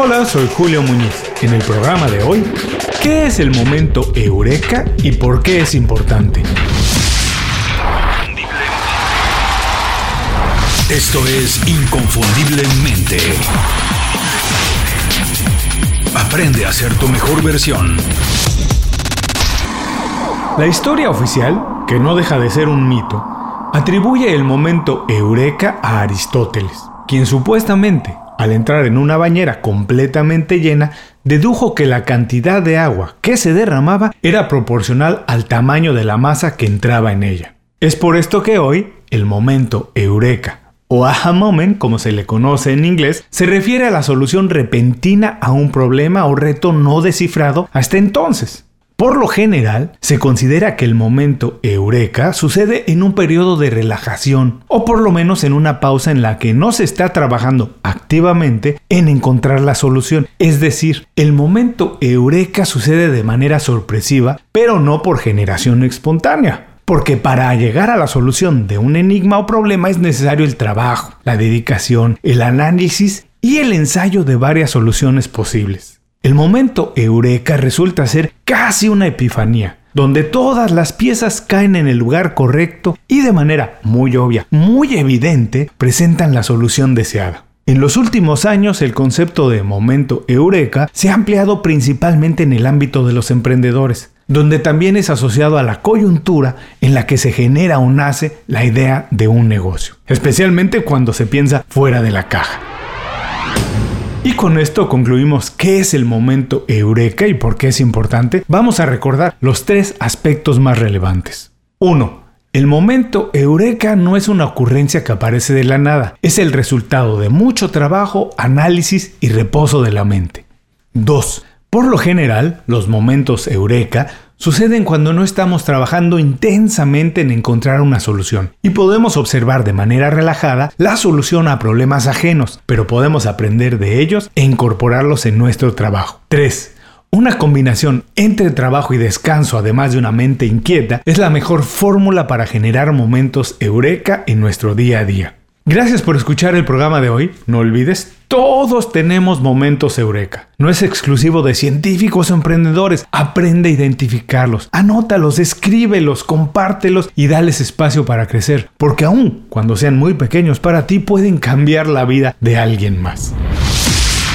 Hola, soy Julio Muñiz. En el programa de hoy, ¿qué es el momento eureka y por qué es importante? Esto es Inconfundiblemente. Aprende a ser tu mejor versión. La historia oficial, que no deja de ser un mito, atribuye el momento eureka a Aristóteles, quien supuestamente, al entrar en una bañera completamente llena, dedujo que la cantidad de agua que se derramaba era proporcional al tamaño de la masa que entraba en ella. Es por esto que hoy el momento eureka o aha moment, como se le conoce en inglés, se refiere a la solución repentina a un problema o reto no descifrado hasta entonces. Por lo general, se considera que el momento eureka sucede en un periodo de relajación o por lo menos en una pausa en la que no se está trabajando activamente en encontrar la solución. Es decir, el momento eureka sucede de manera sorpresiva, pero no por generación espontánea. Porque para llegar a la solución de un enigma o problema es necesario el trabajo, la dedicación, el análisis y el ensayo de varias soluciones posibles. El momento eureka resulta ser casi una epifanía, donde todas las piezas caen en el lugar correcto y de manera muy obvia, muy evidente, presentan la solución deseada. En los últimos años el concepto de momento eureka se ha ampliado principalmente en el ámbito de los emprendedores, donde también es asociado a la coyuntura en la que se genera o nace la idea de un negocio, especialmente cuando se piensa fuera de la caja. Y con esto concluimos qué es el momento eureka y por qué es importante. Vamos a recordar los tres aspectos más relevantes. 1. El momento eureka no es una ocurrencia que aparece de la nada, es el resultado de mucho trabajo, análisis y reposo de la mente. 2. Por lo general, los momentos eureka suceden cuando no estamos trabajando intensamente en encontrar una solución y podemos observar de manera relajada la solución a problemas ajenos, pero podemos aprender de ellos e incorporarlos en nuestro trabajo. 3. Una combinación entre trabajo y descanso, además de una mente inquieta, es la mejor fórmula para generar momentos eureka en nuestro día a día. Gracias por escuchar el programa de hoy. No olvides, todos tenemos momentos eureka. No es exclusivo de científicos o emprendedores. Aprende a identificarlos, anótalos, escríbelos, compártelos y dales espacio para crecer. Porque aún cuando sean muy pequeños para ti pueden cambiar la vida de alguien más.